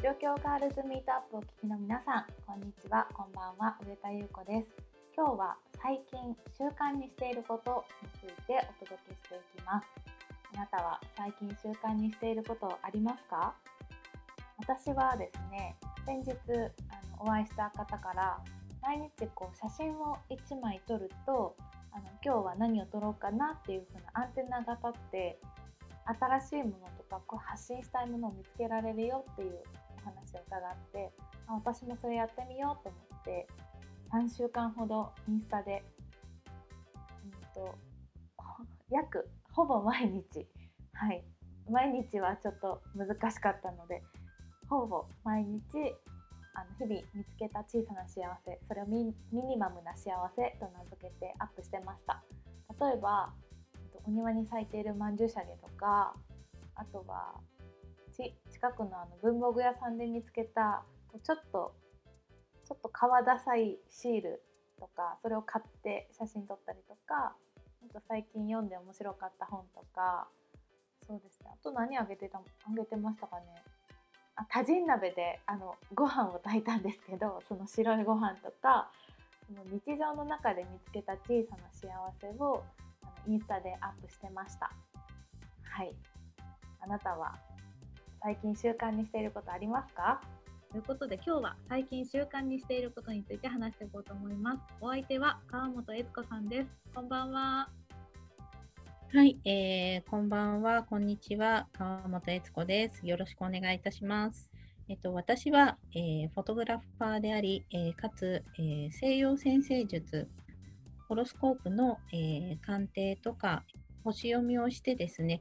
状況ガールズミートアップをお聞きの皆さん、こんにちは、こんばんは、上田優子です。今日は最近習慣にしていることについてお届けしていきます。あなたは最近習慣にしていることありますか？私はですね、先日あのお会いした方から毎日こう写真を1枚撮るとあの今日は何を撮ろうかなっていう風なアンテナが立って新しいものとかこう発信したいものを見つけられるよっていう話を伺ってあ私もそれやってみようと思って3週間ほどインスタで、うんと、約ほぼ毎日はい。毎日はちょっと難しかったのでほぼ毎日あの日々見つけた小さな幸せそれをミニマムな幸せと名付けてアップしてました。例えばお庭に咲いているまんじゅうしゃげとかあとはち近くのあの文房具屋さんで見つけたちょっとちょっと皮ダサいシールとかそれを買って写真撮ったりとかあと最近読んで面白かった本とかそうですね。あと何あげてたあげてましたかね。あ多人鍋であのご飯を炊いたんですけどその白いご飯とかその日常の中で見つけた小さな幸せをあのインスタでアップしてました。はい。あなたは最近習慣にしていることありますか？ということで今日は最近習慣にしていることについて話していこうと思います。お相手は川本悦子さんです。こんばんは。はい、えー、こんばんは、こんにちは、川本悦子です。よろしくお願いいたします。えっと、私は、えー、フォトグラファーであり、えー、かつ、えー、西洋先生術、ホロスコープの、えー、鑑定とか、星読みをしてですね、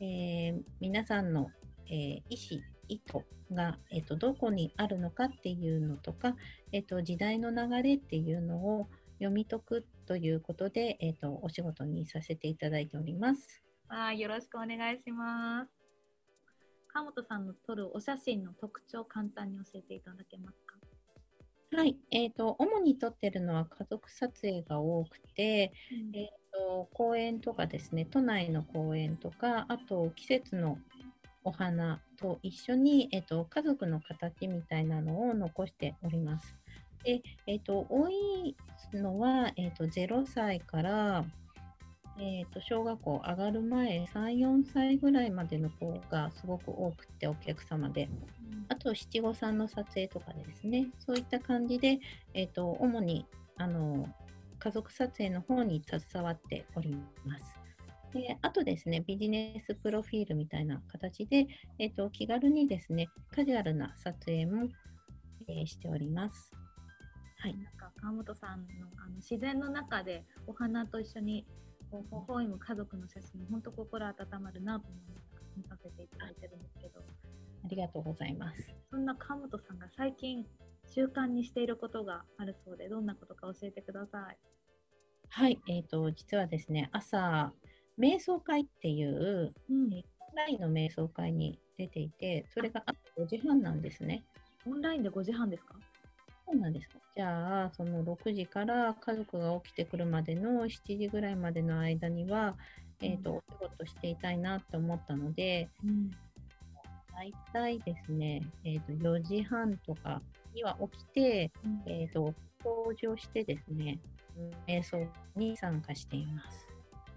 えー、皆さんの、えー、意思、意図が、えーと、どこにあるのかっていうのとか、えーと、時代の流れっていうのを読み解くということで、えーと、お仕事にさせていただいております。あよろしくお願いします。川本さんの撮るお写真の特徴簡単に教えていただけますか？はい、えーと、主に撮ってるのは家族撮影が多くて、うん、えーと公園とかですね都内の公園とかあと季節のお花と一緒に、えっと、家族の形みたいなのを残しております。で、えっと、多いのは、えっと、0歳から、えっと、小学校上がる前、3、4歳ぐらいまでの子がすごく多くて、お客様で。あと、七五三の撮影とかですね、そういった感じで、えっと、主に、あの、家族撮影の方に携わっております。であとですね、ビジネスプロフィールみたいな形で、えーと、気軽にですね、カジュアルな撮影も、えー、しております。はい、なんか川本さんのあの自然の中でお花と一緒にこう微笑む家族の写真、本当心温まるなと思い見させていただいてるんですけど。ありがとうございます。そんな川本さんが最近習慣にしていることがあるそうで、どんなことか教えてください。はい、えーと実はですね、朝瞑想会っていう、うん、オンラインの瞑想会に出ていて、それが朝5時半なんですね。オンラインで5時半ですか？そうなんです。じゃあ、その6時から家族が起きてくるまでの7時ぐらいまでの間には、うん、えーと、お仕事していたいなって思ったので、うん、大体ですね、えーと、4時半とかには起きて、うん、えーと、登場してですね、瞑想に参加しています。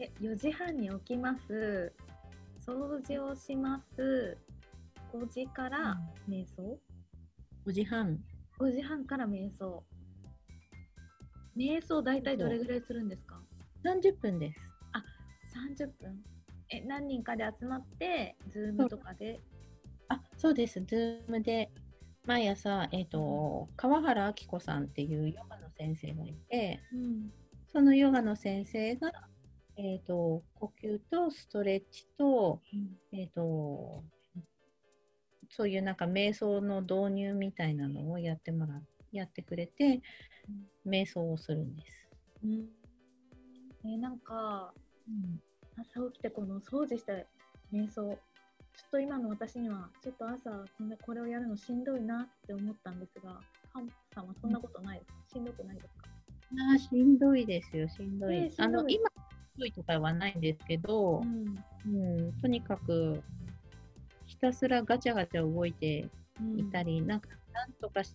え4時半に起きます。掃除をします。5時から瞑想、5時半。5時半から瞑想。瞑想大体どれぐらいするんですか？30分です。あ30分。え何人かで集まってズームとかで？あそうです。ズームで。毎朝、えーと、川原明子さんっていうヨガの先生がいて、うん、そのヨガの先生がえーと、呼吸とストレッチと,、えーと、そういうなんか瞑想の導入みたいなのをやってもらやってくれて、うん、瞑想をするんです。うん。えー、なんか、うん、朝起きてこの掃除して瞑想。ちょっと今の私にはちょっと朝これこれをやるのしんどいなって思ったんですがカンさんはそんなことないですか、しんどくないですかあしんどい。ですよしんどい。えー、あの今強いとかはないんですけど、うん、うん、とにかくひたすらガチャガチャ動いていたり、なんかなんとかし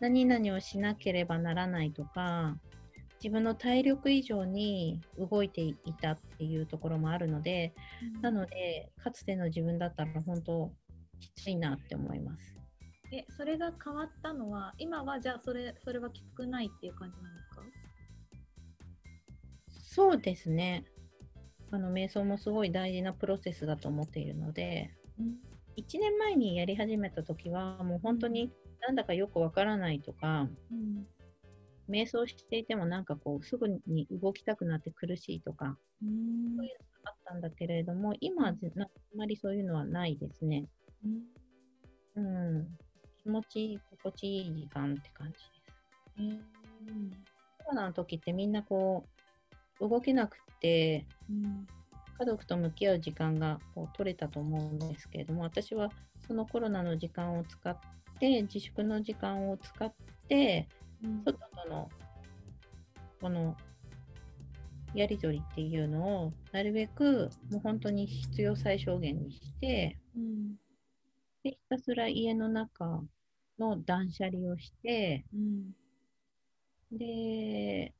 何々をしなければならないとか自分の体力以上に動いていたっていうところもあるので、なのでかつての自分だったら本当きついなって思います。えそれが変わったのは今はじゃあそれそれはきつくないっていう感じなんですか？そうですね。あの瞑想もすごい大事なプロセスだと思っているので、うん。1年前にやり始めた時はもう本当になんだかよくわからないとか、うん。瞑想していてもなんかこうすぐに動きたくなって苦しいとかうん。そういうのがあったんだけれども今はあまりそういうのはないですね。うん、気持ちいい心地いい時間って感じです。うん。コロナの時ってみんなこう動けなくてうん。家族と向き合う時間がこう取れたと思うんですけれども私はそのコロナの時間を使って自粛の時間を使ってうん。外とのこのやり取りっていうのをなるべくもう本当に必要最小限にしてうん。でひたすら家の中の断捨離をしてうん。で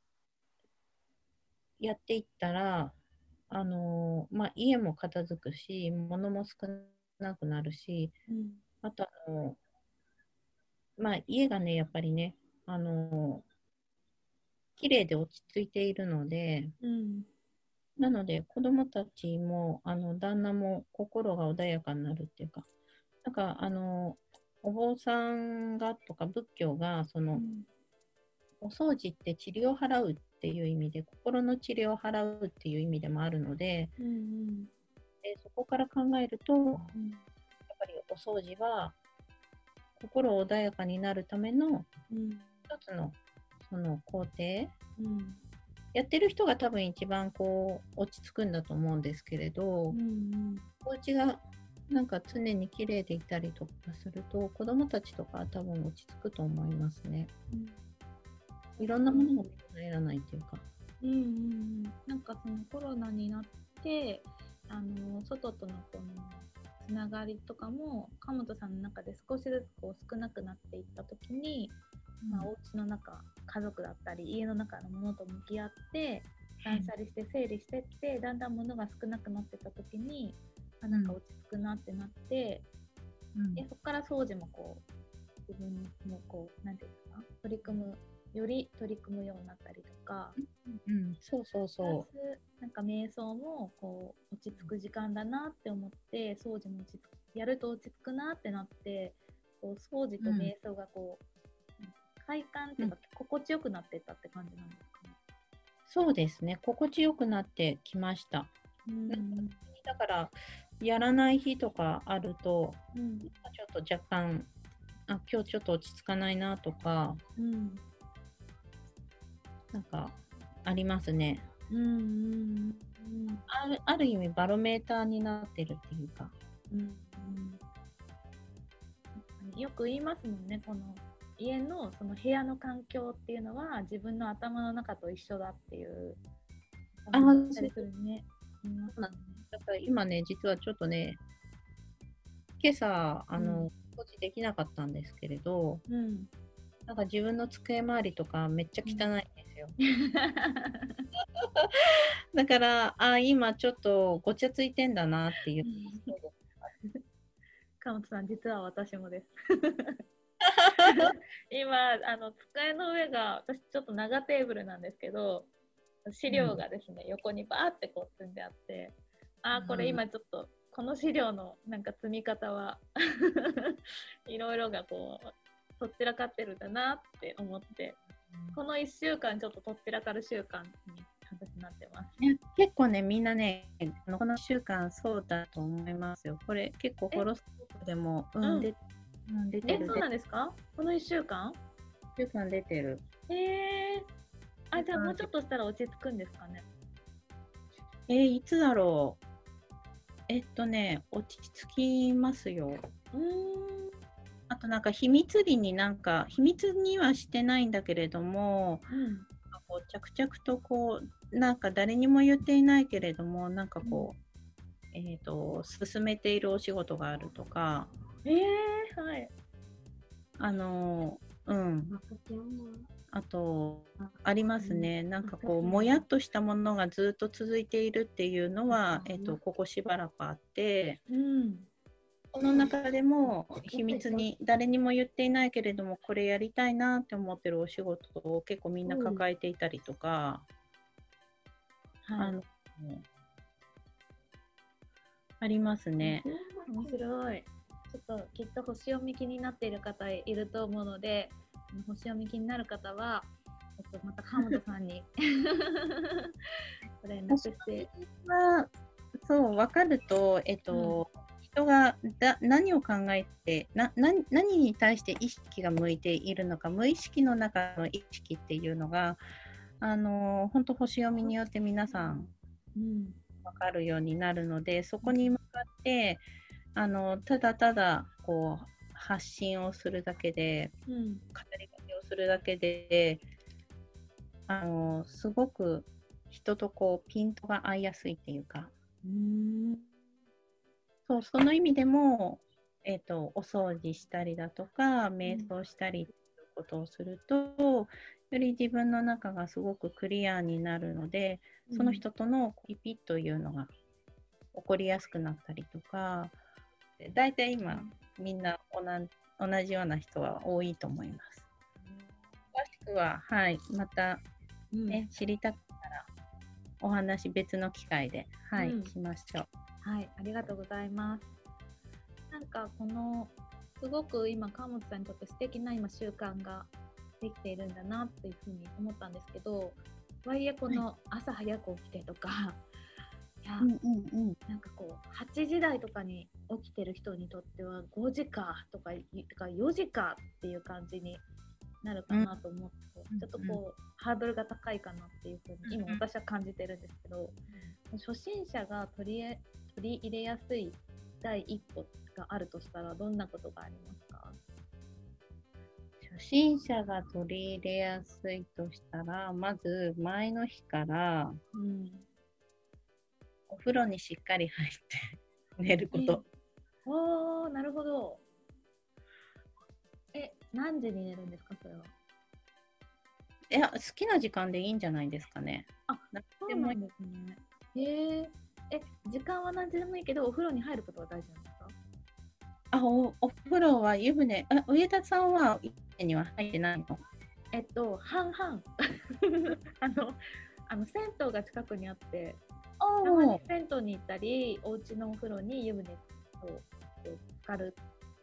やっていったらあのまあ、家も片付くし物も少なくなるしうん。あとあの、まあ、家がねやっぱりねあの綺麗で落ち着いているのでうん。なので子供たちもあの旦那も心が穏やかになるっていうかなんかあのお坊さんがとか仏教がその、お掃除って治療を払うっていう意味で心の治療を払うっていう意味でもあるのでうんでそこから考えるとやっうんぱりお掃除は心穏やかになるためのうん一つのその工程。うんやってる人が多分一番こう落ち着くんだと思うんですけれど、うんお家がなんか常に綺麗でいたりとかすると子供たちとかは多分落ち着くと思いますね。いろんなものを見られないっていうか。うんうんうん。なんかそのコロナになってあの外とのこのつながりとかも鎌本さんの中で少しずつこう少なくなっていった時に、まあ、お家の中家族だったり家の中のものと向き合って断捨離して整理してってだんだん物が少なくなってた時にあなんか落ち着くなってなって、うん。でそこから掃除もこう自分もこうなんていうか取り組むより取り組むようになったりとか。うん、そうそうプラそスなんか瞑想もこう落ち着く時間だなって思って掃除も落ち着くやると落ち着くなってなってこう掃除と瞑想がこう、快感っていうか、心地よくなってったって感じなんですかね。う。そうですね。心地よくなってきました。うんだから、やらない日とかあると、うんちょっと若干、あ、今日ちょっと落ち着かないなとか、うんなんかありますね。うんうんあるある意味バロメーターになってるっていうか。うんうん。よく言いますもんね。この家のその部屋の環境っていうのは自分の頭の中と一緒だっていう。あ言ったりするね。うなんだから今ね、実はちょっとね、今朝、あうの、掃除できなかったんですけれど、うん。なんか自分の机周りとかめっちゃ汚いよ。だから、あ、今ちょっとごちゃついてんだなっていう。川本さん、実は私もです。今、あの机の上が、私ちょっと長テーブルなんですけど、資料がですね、横にバーってこう積んであって、あー、これ今ちょっと、この資料のなんか積み方は、いろいろがこう、とっちらかってるんだなって思って、この1週間ちょっととっちらかる週間に私なってます。結構ね、みんなね、この1週間そうだと思いますよ。これ結構ホロスコープでも、ううんん、でうん出てえ、る。そうなんですか？この1週間？1週間出てる。えー、あ、じゃあもうちょっとしたら落ち着くんですかね？えーいつだろう。えっとね、落ち着きますよ。うーん。あとなんか秘密裏になんか、秘密にはしてないんだけれども、うん。こう着々とこう、なんか誰にも言っていないけれども、なんかこう、えっ、と、進めているお仕事があるとか、えー、はい。あの、うん。あと、ありますね。なんかこう、もやっとしたものがずっと続いているっていうのは、えっと、ここしばらくあって、うん。この中でも秘密に誰にも言っていないけれども、これやりたいなって思ってるお仕事を結構みんな抱えていたりとか、あはいの、ありますね。面白い。ちょっときっと星読み気になっている方いると思うので、星読み気になる方は、えっと、また川本さんにご連絡して。はそう分かると、えっと人がだ何を考えてな何何に対して意識が向いているのか無意識の中の意識っていうのがあの本当星読みによって皆さんうん。分かるようになるのでそこに向かってあのただただこう発信をするだけでうん。語りかけをするだけであのすごく人とこうピントが合いやすいっていうかうん。そうその意味でも、えー、とお掃除したりだとか瞑想したりっていうことをすると、より自分の中がすごくクリアになるのでその人とのリピッというのが起こりやすくなったりとかだいたい今みんな同じような人は多いと思います。詳しくは、はい、また、うん、ね知りたかったらお話別の機会で、はいうんしましょう。はい、ありがとうございます。なんかこのすごく今川本さんにとって素敵な今習慣ができているんだなっていうふうに思ったんですけど、とはいえこの朝早く起きてとか、いや、うんうんうん。なんかこう8時台とかに起きてる人にとっては5時かとかいとか4時かっていう感じになるかなと思って、うん。ちょっとこうハードルが高いかなっていうふうに今うん私は感じてるんですけど、初心者が取りえ取り入れやすい第一歩があるとしたらどんなことがありますか？初心者が取り入れやすいとしたら、まず前の日からうん。お風呂にしっかり入って寝ること。おー、なるほど。え、何時に寝るんですかそれは？いや、好きな時間でいいんじゃないですかね。あ、なそうでもなんですね。へえ。え、時間は何時でもいいけど、お風呂に入ることは大事なんですか？あお、お風呂は湯船、あ上田さんは湯船には入ってないの？えっと、半々。あの、あの銭湯が近くにあって、たまに銭湯に行ったり、お家のお風呂に湯船を浸かる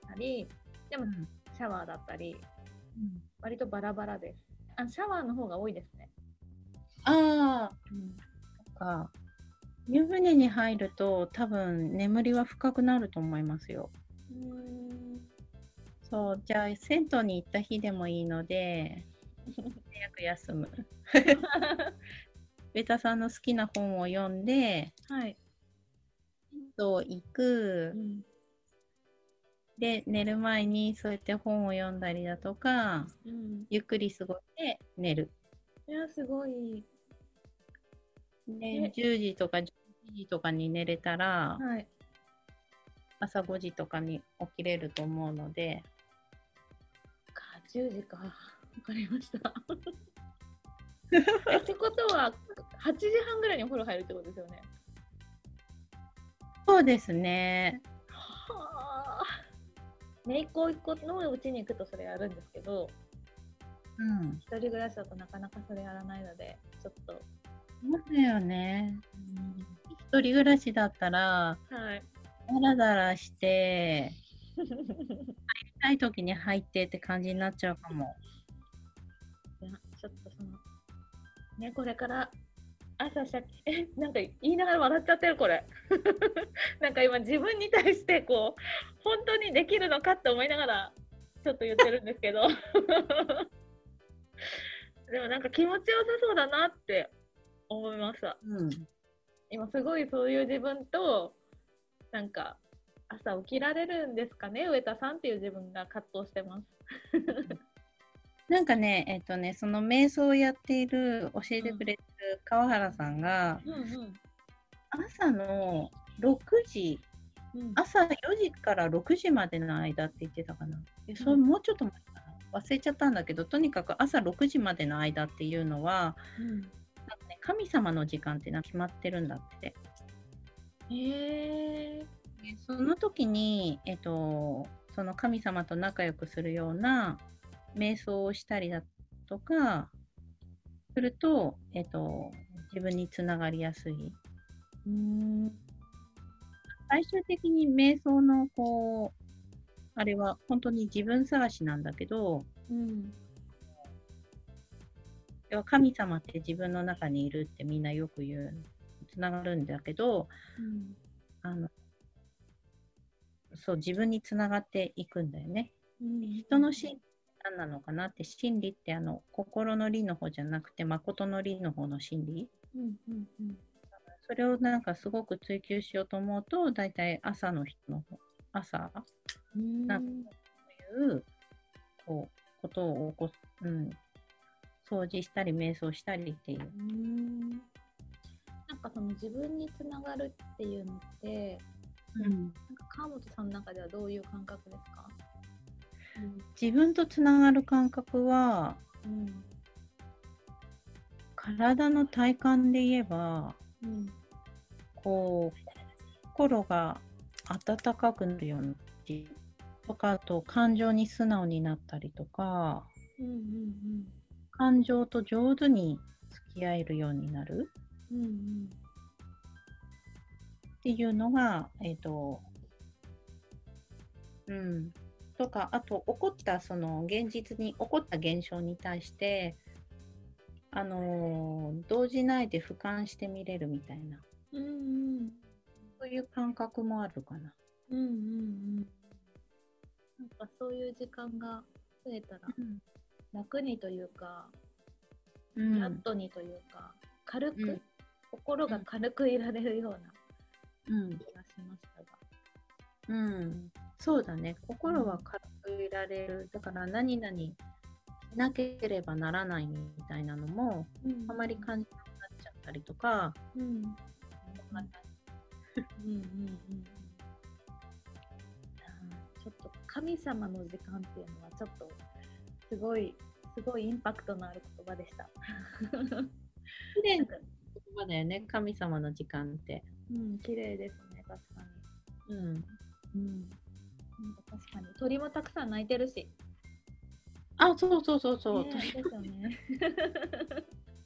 たり、でもうんシャワーだったり、割とバラバラです。あシャワーの方が多いですね。ああ、うん、そっか。湯船に入ると多分眠りは深くなると思いますよ。そう、じゃあ銭湯に行った日でもいいので、早く休む。ベタさんの好きな本を読んで、はい。銭湯行くう、んで、寝る前にそうやって本を読んだりだとか、うん、ゆっくり過ごして寝る。いや、すごい。でえ、10時とか11時とかに寝れたら、はい。朝5時とかに起きれると思うので、か、10時か。わかりました。えってことは、8時半ぐらいにお風呂入るってことですよね？そうですね。はあ。ね、一個一個のうちに行くとそれやるんですけど、うん。一人暮らしだとなかなかそれやらないので、ちょっと。そうだよね。一人暮らしだったら、はい。ダラダラして、たい時に入ってって感じになっちゃうかも。いや、ちょっとその、ね、これから、朝シャキ、え、なんか言いながら笑っちゃってる、これ。なんか今自分に対して、こう、本当にできるのかって思いながら、ちょっと言ってるんですけど。でもなんか気持ちよさそうだなって思いました。うん。今すごいそういう自分と、なんか、朝起きられるんですかね、上田さんっていう自分が葛藤してます。なんかね、えっとね、その瞑想をやっている、教えてくれてる川原さんが、うんうん。朝の6時うん朝4時から6時までの間って言ってたかな。えそれもうちょっと前かな？忘れちゃったんだけど、とにかく朝6時までの間っていうのは、神様の時間っていうのは決まってるんだって。へえ。でその時に、えっと、その神様と仲良くするような瞑想をしたりだとかすると、えっと、自分につながりやすい。うん。最終的に瞑想のこうあれは本当に自分探しなんだけどうん。要は神様って自分の中にいるってみんなよく言うつながるんだけどうん。あのそう自分につながっていくんだよね。うん。人の心理何なのかなって心理ってあの心の理の方じゃなくて誠の理の方の心理うん。うん。うん。それをなんかすごく追求しようと思うと大体朝の人の方朝うん。なんいうこうことを起こす、うん、掃除したり瞑想したりっていう。うん。なんかその自分につながるっていうのって、うん、なんか川本さんの中ではどういう感覚ですか？自分とつながる感覚はうん。体の体感で言えばうん。こう心が温かくなるような感じとかあと感情に素直になったりとかうん。うん。感情と上手に付き合えるようになるうん。うん。っていうのが、えっ、と、うん、とか、あと、起こった、その、現実に起こった現象に対して、あのー動じないで俯瞰して見れるみたいな、うん。うん。そういう感覚もあるかな。うん。うん。うん。なんかそういう時間が増えたら楽にというか、うんフラットにというか、軽く、うん心が軽くいられるようなうん気がしましたが。うん、そうだね。心は軽くいられる。だから、何々しなければならないみたいなのも、あまり感じなくなっちゃったりとか、うん。うん。またうん。うん。うん。ちょっと神様の時間っていうのはちょっとすごいすごいインパクトのある言葉でした。綺麗な言葉だよね、神様の時間って。うん、綺麗ですね、確かうん。に。うん。なんか確かに鳥もたくさん鳴いてるし。あ、そうそうそうそう。ね鳥ですよね。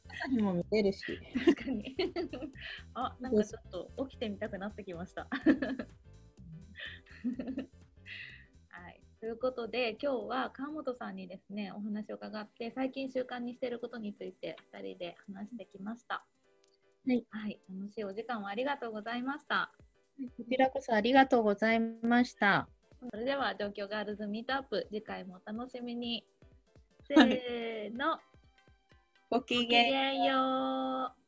朝にも見えるし。確かに。あ、なんかちょっと起きてみたくなってきました。はい、ということで今日は川本さんにですねお話を伺って最近習慣にしていることについて2人で話してきました。はい、はい、楽しいお時間をありがとうございました。こちらこそありがとうございました。それでは状況ガールズミートアップ次回もお楽しみに。せはいーの、ごごきげんよう。